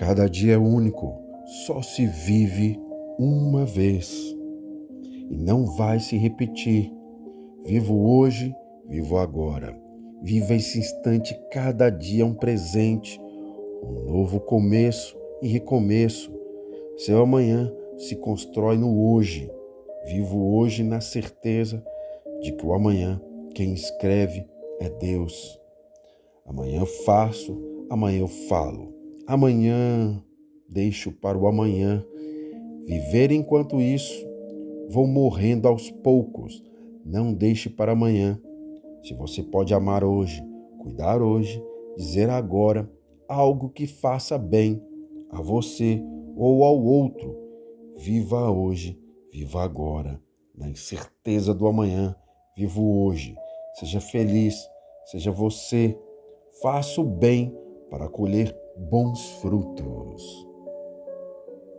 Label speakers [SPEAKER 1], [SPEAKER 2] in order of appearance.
[SPEAKER 1] Cada dia é único, só se vive uma vez e não vai se repetir. Vivo hoje, vivo agora. Viva esse instante, cada dia um presente, um novo começo e recomeço. Seu amanhã se constrói no hoje. Vivo hoje na certeza de que o amanhã, quem escreve, é Deus. Amanhã faço, amanhã eu falo. Amanhã deixo para o amanhã. Viver enquanto isso, vou morrendo aos poucos. Não deixe para amanhã. Se você pode amar hoje, cuidar hoje, dizer agora algo que faça bem a você ou ao outro, viva hoje, viva agora, na incerteza do amanhã, vivo hoje. Seja feliz, seja você, faça o bem para colher bons frutos.